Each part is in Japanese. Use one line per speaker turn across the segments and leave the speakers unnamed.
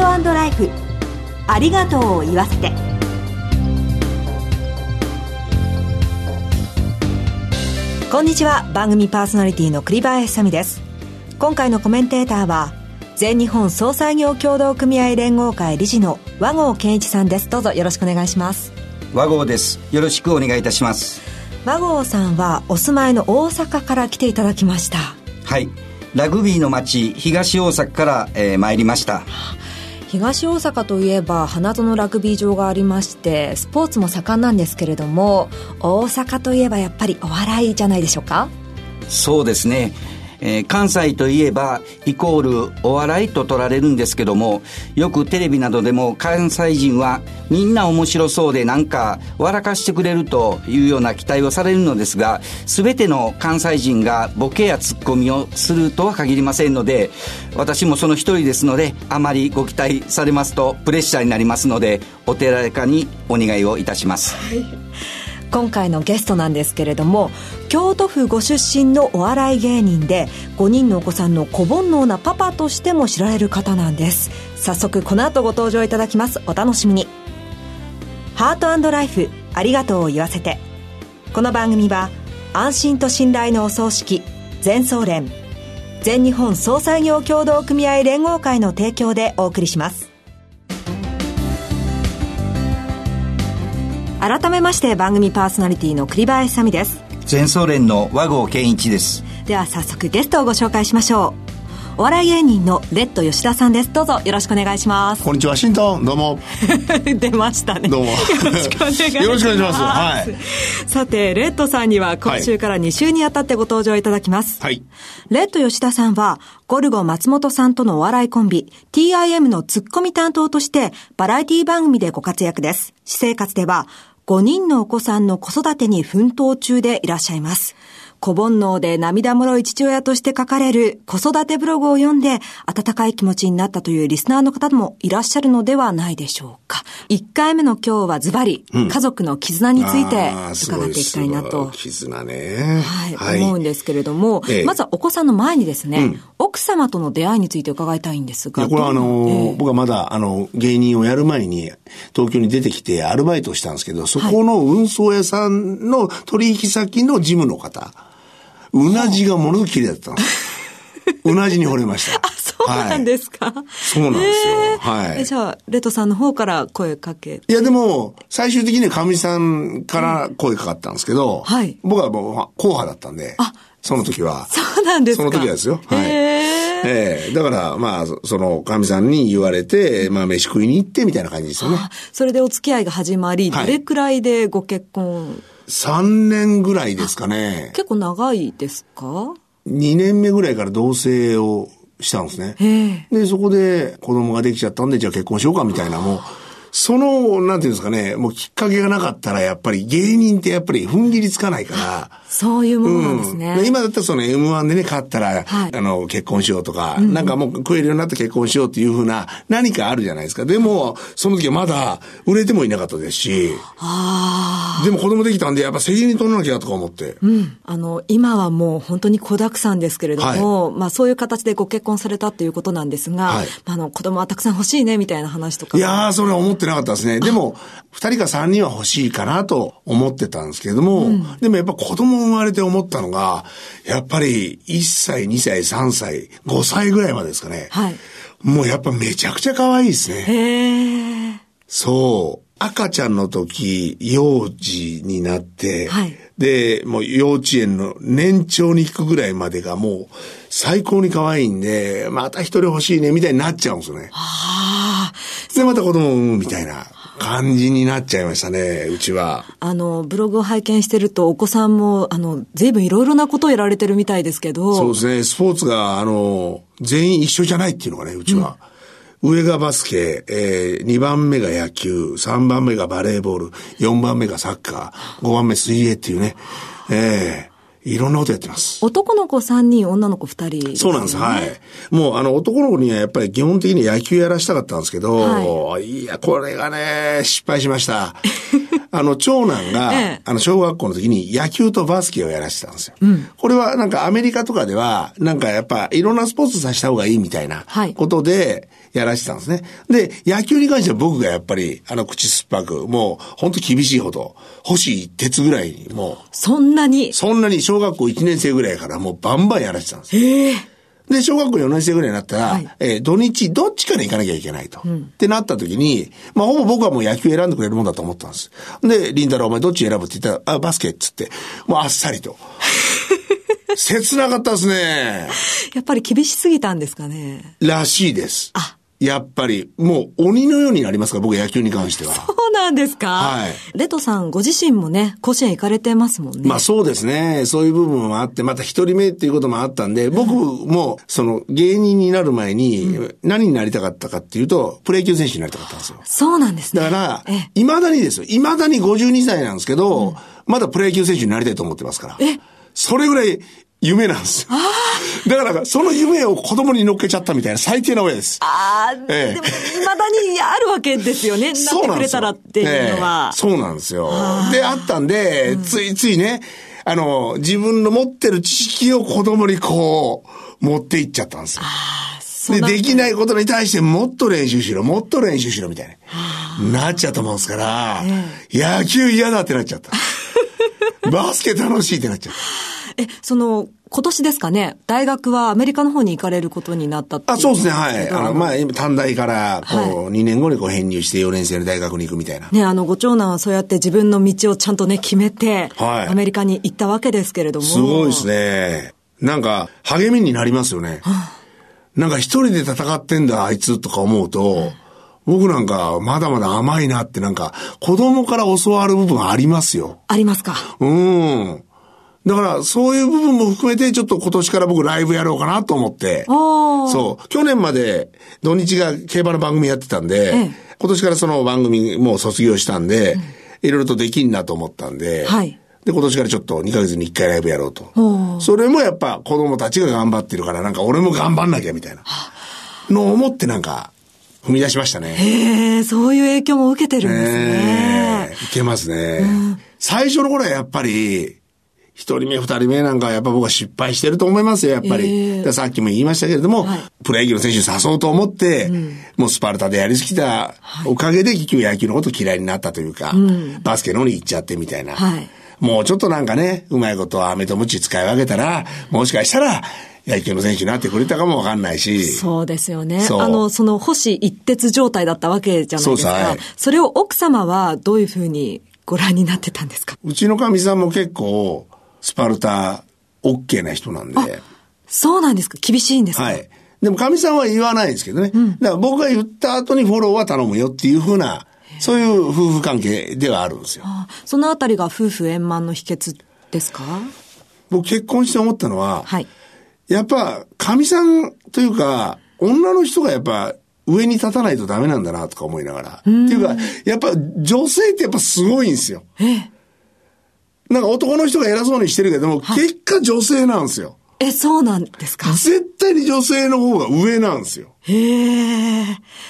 ートライフ。ありがとうを言わせて。こんにちは。番組パーソナリティの栗林さみです。今回のコメンテーターは全日本総裁業協同組合連合会理事の和合健一さんです。どうぞよろしくお願いします。
和合です。よろしくお願いいたします。
和合さんはお住まいの大阪から来ていただきました。
はい。ラグビーの街東大阪から、えー、参りました
東大阪といえば花園ラグビー場がありましてスポーツも盛んなんですけれども大阪といえばやっぱりお笑いじゃないでしょうか？
そうですね。えー、関西といえばイコールお笑いと取られるんですけどもよくテレビなどでも関西人はみんな面白そうでなんか笑かしてくれるというような期待をされるのですが全ての関西人がボケやツッコミをするとは限りませんので私もその一人ですのであまりご期待されますとプレッシャーになりますのでお手柔らかにお願いをいたします。はい
今回のゲストなんですけれども京都府ご出身のお笑い芸人で5人のお子さんの小煩悩なパパとしても知られる方なんです。早速この後ご登場いただきます。お楽しみに。ハートライフありがとうを言わせて。この番組は安心と信頼のお葬式全総連全日本総裁業協同組合連合会の提供でお送りします。改めまして番組パーソナリティの栗林さみです。
全総連の和合健一です。
では早速ゲストをご紹介しましょう。お笑い芸人のレッド吉田さんです。どうぞよろしくお願いします。
こんにちはワシントンどうも。
出ましたね。
どうも。よろしくお願いします。よろしくお願いします。はい。
さてレッドさんには今週から2週にあたってご登場いただきます。
はい。
レッド吉田さんはゴルゴ松本さんとのお笑いコンビ TIM のツッコミ担当としてバラエティ番組でご活躍です。私生活では5人のお子さんの子育てに奮闘中でいらっしゃいます。小煩悩で涙もろい父親として書かれる子育てブログを読んで温かい気持ちになったというリスナーの方もいらっしゃるのではないでしょうか。1回目の今日はズバリ、家族の絆について伺っていきたいなと。
絆ね。
はい、はい、思うんですけれども、ええ、まずはお子さんの前にですね、うん、奥様との出会いについて伺いたいんですが。
これはあの、え、僕はまだあの芸人をやる前に東京に出てきてアルバイトをしたんですけど、そこの運送屋さんの取引先の事務の方。うなじがものすごく綺麗だったんです。うなじに惚れました。
あ、そうなんですか、はい、
そうなんですよ。えー、はい。
じゃあ、レトさんの方から声かけ
いや、でも、最終的にはかみさんから声かかったんですけど、はい。僕はもう、硬派だったんで、あ、その時は。
そうなんですか
その時はですよ。はい。ええー、だから、まあ、その、かみさんに言われて、まあ、飯食いに行ってみたいな感じですよね。
それでお付き合いが始まり、どれくらいでご結婚
3年ぐらいですかね。
結構長いですか
?2 年目ぐらいから同棲をしたんですね。で、そこで子供ができちゃったんで、じゃあ結婚しようかみたいな、もう、その、なんていうんですかね、もうきっかけがなかったら、やっぱり芸人ってやっぱり踏ん切りつかないから。
そういうものなんですね。
うん、今だったらその M1 でね、勝ったら、はい、あの、結婚しようとか、うん、なんかもう食えるようになって結婚しようっていうふうな何かあるじゃないですか。でも、その時はまだ売れてもいなかったですし。でも子供できたんで、やっぱ責任取らなきゃとか思って。
うん。あの、今はもう本当に子沢山ですけれども、はい、まあそういう形でご結婚されたっていうことなんですが、はい、あの、子供はたくさん欲しいね、みたいな話とか。
いやー、それは思ってなかったですね。でも、二人か三人は欲しいかなと思ってたんですけれども、うん、でもやっぱ子供生まれて思ったのが、やっぱり1歳、2歳、3歳、5歳ぐらいまでですかね。はい。もうやっぱめちゃくちゃ可愛いですね。
へー。
そう。赤ちゃんの時、幼児になって、はい、で、もう幼稚園の年長に行くぐらいまでがもう最高に可愛いんで、また一人欲しいね、みたいになっちゃうんですよね。
はあ。
で、また子供を産むみたいな。感じになっちゃいましたね、うちは。
あの、ブログを拝見してると、お子さんも、あの、随分いろいろなことをやられてるみたいですけど。
そうですね、スポーツが、あの、全員一緒じゃないっていうのがね、うちは。うん、上がバスケ、えー、2番目が野球、3番目がバレーボール、4番目がサッカー、5番目水泳っていうね、ええーいろんなことやってます。
男の子3人、女の子2人、
ね、そうなんです。はい。もう、あの、男の子にはやっぱり基本的に野球やらしたかったんですけど、はい、いや、これがね、失敗しました。あの、長男が、
ええ
あの、小学校の時に野球とバスケをやらせてたんですよ。これはなんかアメリカとかでは、なんかやっぱいろんなスポーツさせた方がいいみたいな
はい
ことでやらせてたんですね。で、野球に関しては僕がやっぱり、あの、口酸っぱく、もう、本当厳しいほど、星一徹ぐらいに、も
そんなに？
う、。そんなに小学校1年生ぐらいからもうバンバンやらせてたんですよ。
ええ
で、小学校4年生ぐらいになったら、
はい
えー土日どっちかに行かなきゃいけないと。ってなった時に、まあほぼ僕はもう野球選んでくれるもんだと思ったんです。で、りんたろーお前どっち選ぶって言ったら、あ、バスケっつって、もうあっさりと。切なかったですね。
やっぱり厳しすぎたんですかね。
らしいです。
あ
やっぱり、もう鬼のようになりますか？ら、僕野球に関しては。
そうなんですか？
はい
レトさんご自身もね、甲子園行かれてますもんね。
まあそうですね。そういう部分もあって、また一人目っていうこともあったんで、僕も、その芸人になる前に、何になりたかったかっていうと、プロ野球選手になりたかったんですよ。
そうなんですね。
だから
ええ、
未だにですよ。未だに52歳なんですけど、まだプロ野球選手になりたいと思ってますから。それぐらい夢なんですよ。だから、その夢を子供に乗っけちゃったみたいな最低な親です。
ああ、
ええ
でも、未だにあるわけですよね。なってくれたらっていうのは。
ええそうなんですよ。で、あったんで、ついついね、あの、自分の持ってる知識を子供にこう、持っていっちゃったんですよ。で、できないことに対してもっと練習しろ、もっと練習しろ、みたいな。なっちゃったもんですから、野球嫌だってなっちゃった。バスケ楽しいってなっちゃった。
え、その、今年ですかね、大学はアメリカの方に行かれることになったってい
あ、そうですね、はい。あの、
の
まあ、今、短大から、こう、2年後にこう編入して4年生の大学に行くみたいな。
ね、あの、ご長男はそうやって自分の道をちゃんとね、決めて、
はい
アメリカに行ったわけですけれども。
すごいですね。なんか、励みになりますよね。なんか一人で戦ってんだ、あいつとか思うと、僕なんか、まだまだ甘いなって、なんか、子供から教わる部分ありますよ。
ありますか。
うん。だから、そういう部分も含めて、ちょっと今年から僕ライブやろうかなと思って。そう。去年まで土日が競馬の番組やってたんで、
え
今年からその番組もう卒業したんで、いろいろとできんなと思ったんで、
はい
で、今年からちょっと2ヶ月に1回ライブやろうとそれもやっぱ子供たちが頑張ってるから、なんか俺も頑張んなきゃみたいなのを思ってなんか踏み出しましたね。
へえ、そういう影響も受けてるんです
え
ね。
えいけますね。最初の頃はやっぱり、一人目、二人目なんかはやっぱ僕は失敗してると思いますよ、やっぱり。
ええ
だからさっきも言いましたけれども、プロ野球の選手に誘おうと思って、もうスパルタでやりすぎたおかげで結局野球のこと嫌いになったというか、バスケの方に行っちゃってみたいな。
はい
もうちょっとなんかね、うまいこと飴とムチ使い分けたら、もしかしたら野球の選手になってくれたかもわかんないし。
そうですよね。
そう
あの、その星一徹状態だったわけじゃないですか。
はい
それを奥様はどういうふうにご覧になってたんですか？
うちのかみさんも結構、スパルタ、オッケーな人なんで。
そうなんですか厳しいんですか
はい。でも、かみさんは言わないんですけどね。だから僕が言った後にフォローは頼むよっていうふうな、そういう夫婦関係ではあるんですよ。
あそのあたりが夫婦円満の秘訣ですか
僕結婚して思ったのは、
はい。
やっぱ、かみさんというか、女の人がやっぱ、上に立たないとダメなんだなとか思いながら。っていうか、やっぱ女性ってやっぱすごいんですよ。
ええ。
なんか男の人が偉そうにしてるけども、結果女性なんですよ。
え、そうなんですか？
絶対に女性の方が上なんですよ。
へえ。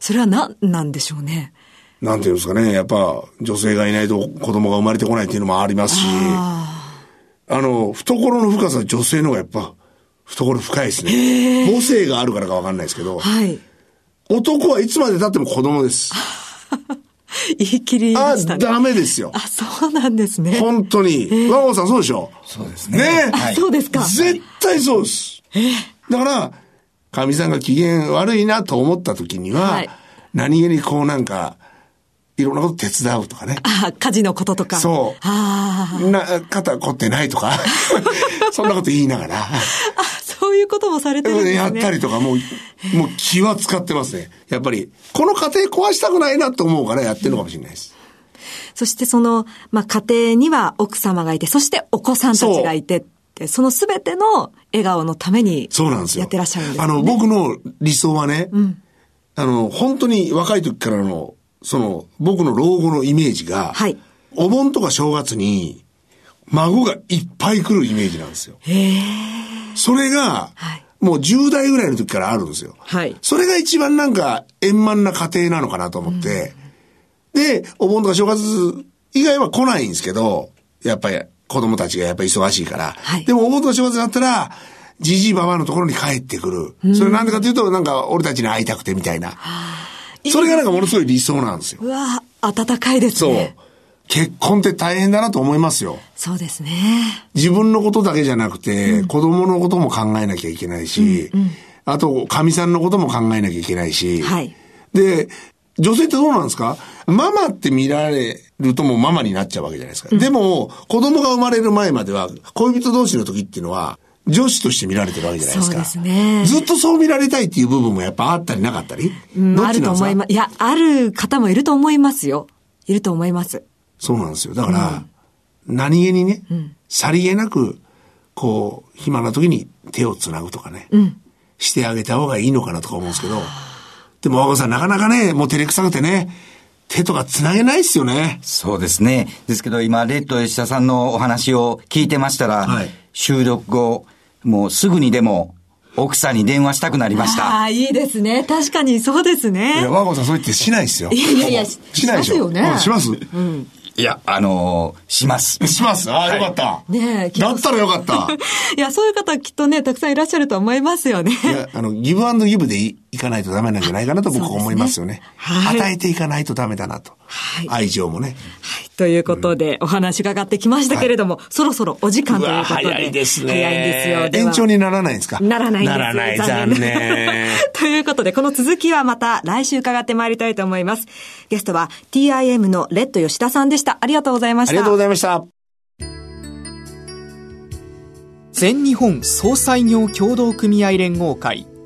それは何なんでしょうね？
なんていうんですかね、やっぱ女性がいないと子供が生まれてこないっていうのもありますし、あの、懐の深さは女性の方がやっぱ、懐深いですね。母性があるからかわかんないですけど、
はい。
男はいつまで経っても子供です。
言い切り
あ
ましたね。
ダメですよ。
あ、そうなんですね。
本当に。和合さんそうでしょ？
そうですね
ね
あ、そうですか。
絶対そうです。だから、かみさんが機嫌悪いなと思った時には、
はい
何気にこうなんか、いろんなこと手伝うとかね。
あ、家事のこととか。
そう
ああ。
な、肩凝ってないとか、そんなこと言いながら、
あ、そういうこともされてるんですね。
やったりとか、もう、もう気は使ってますね。やっぱり、この家庭壊したくないなと思うからやってるのかもしれないです。
そしてその、まあ、家庭には奥様がいて、そしてお子さんたちがいてって、そのすべての笑顔のために、
そうなんですよ。
やってらっしゃるんです、ね。
あの、僕の理想はね、あの、本当に若い時からの、その、僕の老後のイメージが、
はい
お盆とか正月に、孫がいっぱい来るイメージなんですよ。それが、
はい
もう10代ぐらいの時からあるんですよ。
はい
それが一番なんか円満な家庭なのかなと思って、で、お盆とか正月以外は来ないんですけど、やっぱり子供たちがやっぱり忙しいから。
はい
でもお盆と正月になったら、じじいばばのところに帰ってくる。それなんでかというと、なんか俺たちに会いたくてみたいな。それがなんかものすごい理想なんですよ。
うわ暖かいです
そう
ね。。
結婚って大変だなと思いますよ。
そうですね。
自分のことだけじゃなくて、子供のことも考えなきゃいけないし、あと、神さんのことも考えなきゃいけないし、
はい
で、女性ってどうなんですか？ママって見られるともうママになっちゃうわけじゃないですか。でも、子供が生まれる前までは、恋人同士の時っていうのは、女子として見られてるわけじゃないですか。
そうですね
ずっとそう見られたいっていう部分もやっぱあったりなかったり、
うんある
どっちなんですか？
と思います。いや、ある方もいると思いますよ。いると思います。
そうなんですよ。だから、何気にね、さりげなく、こう、暇な時に手をつなぐとかね、してあげた方がいいのかなとか思うんですけど、でも、和子さん、なかなかね、もう照れくさくてね、手とかつなげないっすよね。
そうですね。ですけど今、レッド吉田さんのお話を聞いてましたら、
はい
収録後、もうすぐにでも奥さんに電話したくなりました。
ああ、いいですね。確かにそうです
い
ね
や、。和子さんそう言ってしないっすよ。
いやいやし
しないでしょ。
しますよね
うんします
いや、あのーします。
します。ああ、よかった。
ねえ
だったらよかった。
いや、そういう方きっとね、たくさんいらっしゃると思いますよね。
いや、あの、ギブアンドギブでいいかないとダメなんじゃないかなと僕は思いますよね。
はい
与えていかないとダメだなと。
はい
愛情もね。
はい。ということで、お話伺ってきましたけれども、そろそろお時間ということで。早いんですよ。では
延長にならないんですか？
ならないんです
ならない、残念。
ということで、この続きはまた来週伺ってまいりたいと思います。ゲストは TIM のレッド吉田さんでした。ありがとうございました。
ありがとうございました。
全日本総裁業協同組合連合会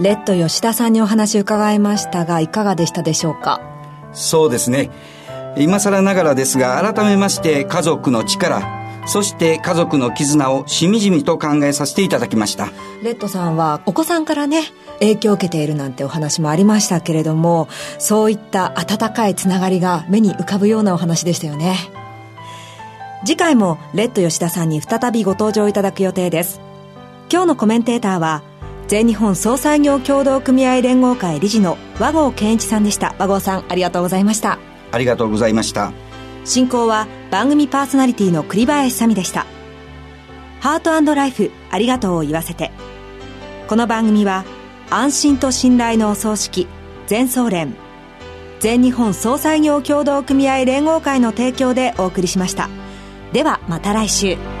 レッド吉田さんにお話伺いましたが、いかがでしたでしょうか？
そうですね。今更ながらですが、改めまして家族の力、そして家族の絆をしみじみと考えさせていただきました。
レッドさんはお子さんからね、影響を受けているなんてお話もありましたけれども、そういった温かいつながりが目に浮かぶようなお話でしたよね。次回もレッド吉田さんに再びご登場いただく予定です。今日のコメンテーターは、全日本総裁業協同組合連合会理事の和合健一さんでした。和合さん、ありがとうございました。
ありがとうございました。
進行は番組パーソナリティの栗林さみでした。ハートライフありがとうを言わせて。この番組は安心と信頼のお葬式全総連全日本総裁業協同組合連合会の提供でお送りしました。ではまた来週。